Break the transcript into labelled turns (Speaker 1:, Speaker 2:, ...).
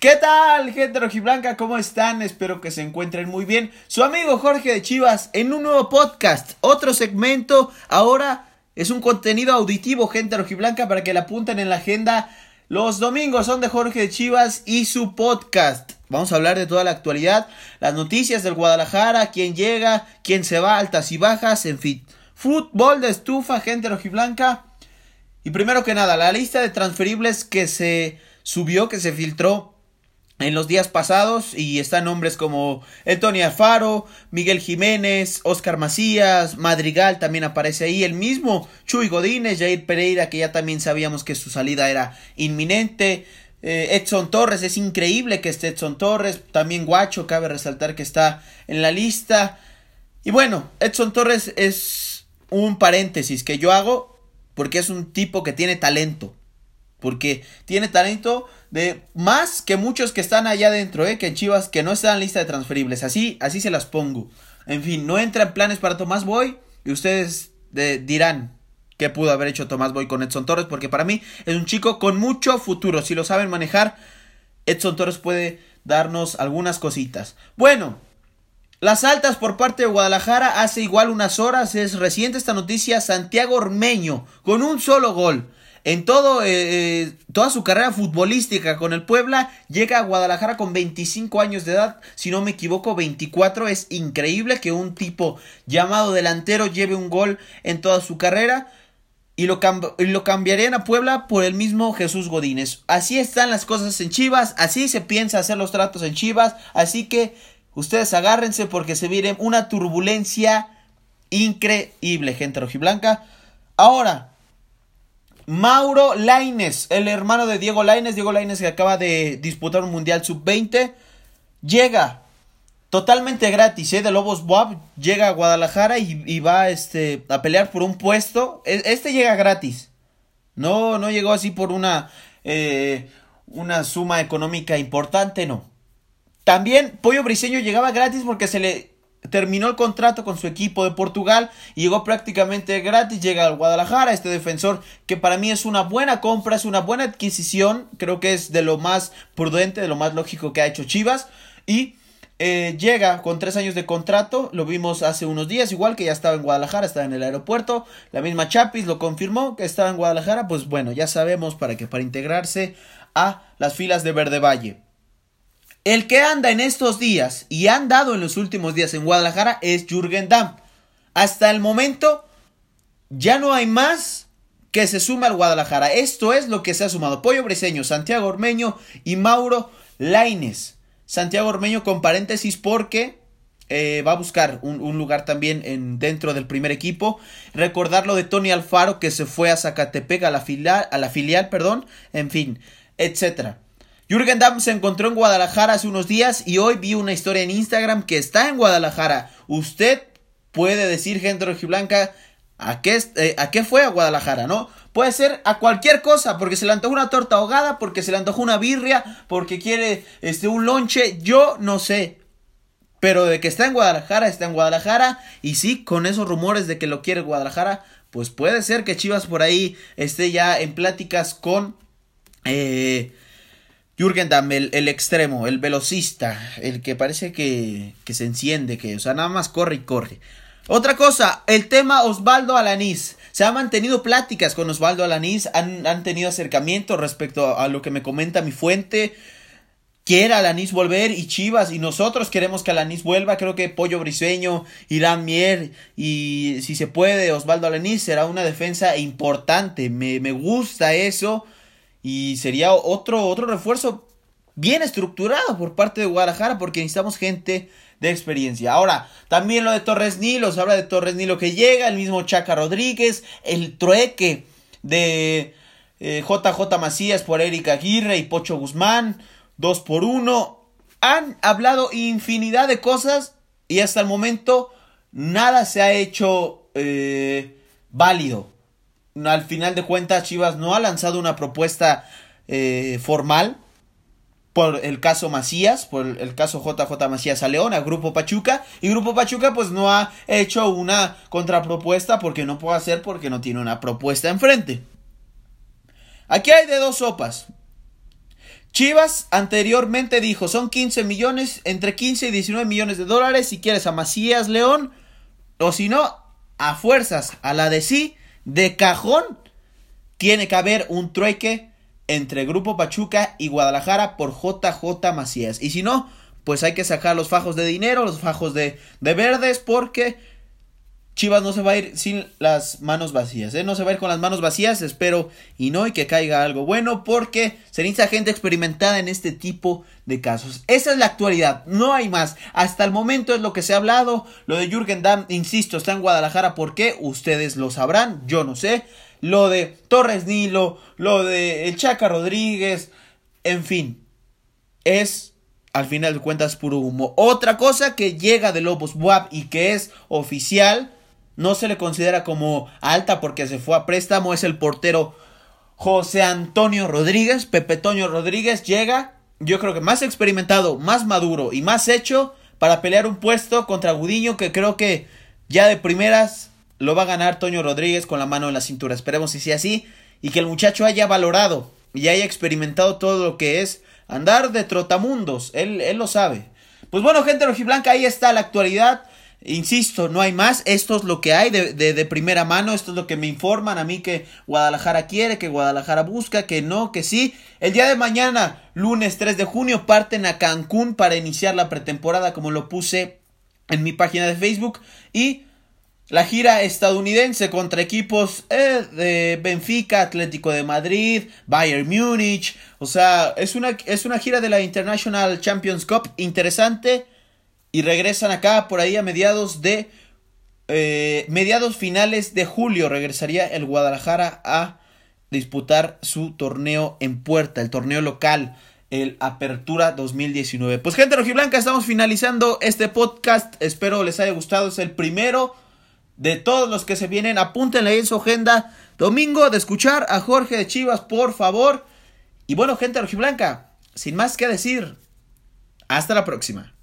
Speaker 1: ¿Qué tal, gente rojiblanca? ¿Cómo están? Espero que se encuentren muy bien. Su amigo Jorge de Chivas en un nuevo podcast, otro segmento. Ahora es un contenido auditivo, gente rojiblanca, para que la apunten en la agenda. Los domingos son de Jorge de Chivas y su podcast. Vamos a hablar de toda la actualidad, las noticias del Guadalajara, quién llega, quién se va, altas y bajas, en fin. Fútbol de estufa, gente rojiblanca. Y primero que nada, la lista de transferibles que se subió, que se filtró en los días pasados y están nombres como Tony Alfaro, Miguel Jiménez, Oscar Macías, Madrigal también aparece ahí, el mismo Chuy Godínez, Jair Pereira que ya también sabíamos que su salida era inminente, eh, Edson Torres, es increíble que esté Edson Torres, también Guacho, cabe resaltar que está en la lista. Y bueno, Edson Torres es un paréntesis que yo hago porque es un tipo que tiene talento, porque tiene talento de más que muchos que están allá adentro, ¿eh? que en Chivas que no están en lista de transferibles. Así, así se las pongo. En fin, no entra en planes para Tomás Boy. Y ustedes dirán qué pudo haber hecho Tomás Boy con Edson Torres. Porque para mí es un chico con mucho futuro. Si lo saben manejar, Edson Torres puede darnos algunas cositas. Bueno, las altas por parte de Guadalajara hace igual unas horas. Es reciente esta noticia. Santiago Ormeño con un solo gol en todo, eh, eh, toda su carrera futbolística con el Puebla, llega a Guadalajara con 25 años de edad, si no me equivoco 24, es increíble que un tipo llamado delantero lleve un gol en toda su carrera y lo, lo cambiarían a Puebla por el mismo Jesús Godínez. Así están las cosas en Chivas, así se piensa hacer los tratos en Chivas, así que ustedes agárrense porque se viene una turbulencia increíble, gente rojiblanca. Ahora, Mauro Laines, el hermano de Diego Laines, Diego Laines que acaba de disputar un Mundial Sub-20, llega totalmente gratis, ¿eh? De Lobos Boab, llega a Guadalajara y, va este, a pelear por un puesto. E, este llega gratis. No, no llegó así por una, eh, una suma económica importante, no. También Pollo Briseño llegaba gratis porque se le terminó el contrato con su equipo de Portugal y llegó prácticamente gratis, llega al Guadalajara, este defensor que para mí es una buena compra, es una buena adquisición, creo que es de lo más prudente, de lo más lógico que ha hecho Chivas y eh, llega con tres años de contrato, lo vimos hace unos días, igual que ya estaba en Guadalajara, estaba en el aeropuerto, la misma Chapis lo confirmó que estaba en Guadalajara, pues bueno, ya sabemos para que para integrarse a las filas de Verde Valle. El que anda en estos días y ha andado en los últimos días en Guadalajara es Jürgen Damm. Hasta el momento ya no hay más que se suma al Guadalajara. Esto es lo que se ha sumado. Pollo Briseño, Santiago Ormeño y Mauro Laines. Santiago Ormeño con paréntesis porque eh, va a buscar un, lugar también en, dentro del primer equipo. Recordar lo de Tony Alfaro que se fue a Zacatepec a la filial, a la filial perdón. En fin, etcétera. Jürgen Damm se encontró en Guadalajara hace unos días y hoy vi una historia en Instagram que está en Guadalajara. Usted puede decir, gente rojiblanca, ¿a qué, eh, ¿a qué fue a Guadalajara, no? Puede ser a cualquier cosa, porque se le antojó una torta ahogada, porque se le antojó una birria, porque quiere este, un lonche, yo no sé. Pero de que está en Guadalajara, está en Guadalajara. Y sí, con esos rumores de que lo quiere Guadalajara, pues puede ser que Chivas por ahí esté ya en pláticas con... Eh, Jürgen Damm, el, extremo, el velocista, el que parece que, que se enciende, que, o sea, nada más corre y corre. Otra cosa, el tema Osvaldo Alanís. Se han mantenido pláticas con Osvaldo Alanís, han, han tenido acercamiento respecto a, lo que me comenta mi fuente. Quiere Alanís volver y Chivas y nosotros queremos que Alanís vuelva. Creo que Pollo Briseño, Irán Mier y si se puede Osvaldo Alanís será una defensa importante. Me, me gusta eso. Y sería otro, otro refuerzo bien estructurado por parte de Guadalajara porque necesitamos gente de experiencia. Ahora, también lo de Torres Nilo, se habla de Torres Nilo que llega, el mismo Chaca Rodríguez, el trueque de JJ eh, Macías por Erika Aguirre y Pocho Guzmán, dos por uno. Han hablado infinidad de cosas y hasta el momento nada se ha hecho eh, válido al final de cuentas Chivas no ha lanzado una propuesta eh, formal por el caso Macías, por el caso JJ Macías a León, a Grupo Pachuca, y Grupo Pachuca pues no ha hecho una contrapropuesta porque no puede hacer porque no tiene una propuesta enfrente. Aquí hay de dos sopas. Chivas anteriormente dijo, son 15 millones, entre 15 y 19 millones de dólares si quieres a Macías León, o si no, a fuerzas, a la de sí, de cajón, tiene que haber un trueque entre Grupo Pachuca y Guadalajara por JJ Macías. Y si no, pues hay que sacar los fajos de dinero, los fajos de, de verdes, porque Chivas no se va a ir sin las manos vacías, ¿eh? No se va a ir con las manos vacías, espero y no, y que caiga algo bueno, porque se necesita gente experimentada en este tipo de casos. Esa es la actualidad, no hay más. Hasta el momento es lo que se ha hablado. Lo de Jürgen Damm, insisto, está en Guadalajara, ¿por qué? Ustedes lo sabrán, yo no sé. Lo de Torres Nilo, lo de El Chaca Rodríguez, en fin, es al final de cuentas puro humo. Otra cosa que llega de Lobos WAP y que es oficial no se le considera como alta porque se fue a préstamo, es el portero José Antonio Rodríguez, Pepe Toño Rodríguez llega, yo creo que más experimentado, más maduro y más hecho para pelear un puesto contra Gudiño que creo que ya de primeras lo va a ganar Toño Rodríguez con la mano en la cintura. Esperemos que sea así y que el muchacho haya valorado y haya experimentado todo lo que es andar de trotamundos. Él, él lo sabe. Pues bueno, gente rojiblanca, ahí está la actualidad. Insisto, no hay más. Esto es lo que hay de, de, primera mano. Esto es lo que me informan a mí que Guadalajara quiere, que Guadalajara busca, que no, que sí. El día de mañana, lunes 3 de junio, parten a Cancún para iniciar la pretemporada, como lo puse en mi página de Facebook. Y la gira estadounidense contra equipos eh, de Benfica, Atlético de Madrid, Bayern Múnich. O sea, es una, es una gira de la International Champions Cup interesante y regresan acá por ahí a mediados de eh, mediados finales de julio regresaría el Guadalajara a disputar su torneo en puerta, el torneo local, el Apertura 2019. Pues gente rojiblanca, estamos finalizando este podcast, espero les haya gustado, es el primero de todos los que se vienen, apúntenle en su agenda, domingo de escuchar a Jorge de Chivas, por favor. Y bueno, gente rojiblanca, sin más que decir, hasta la próxima.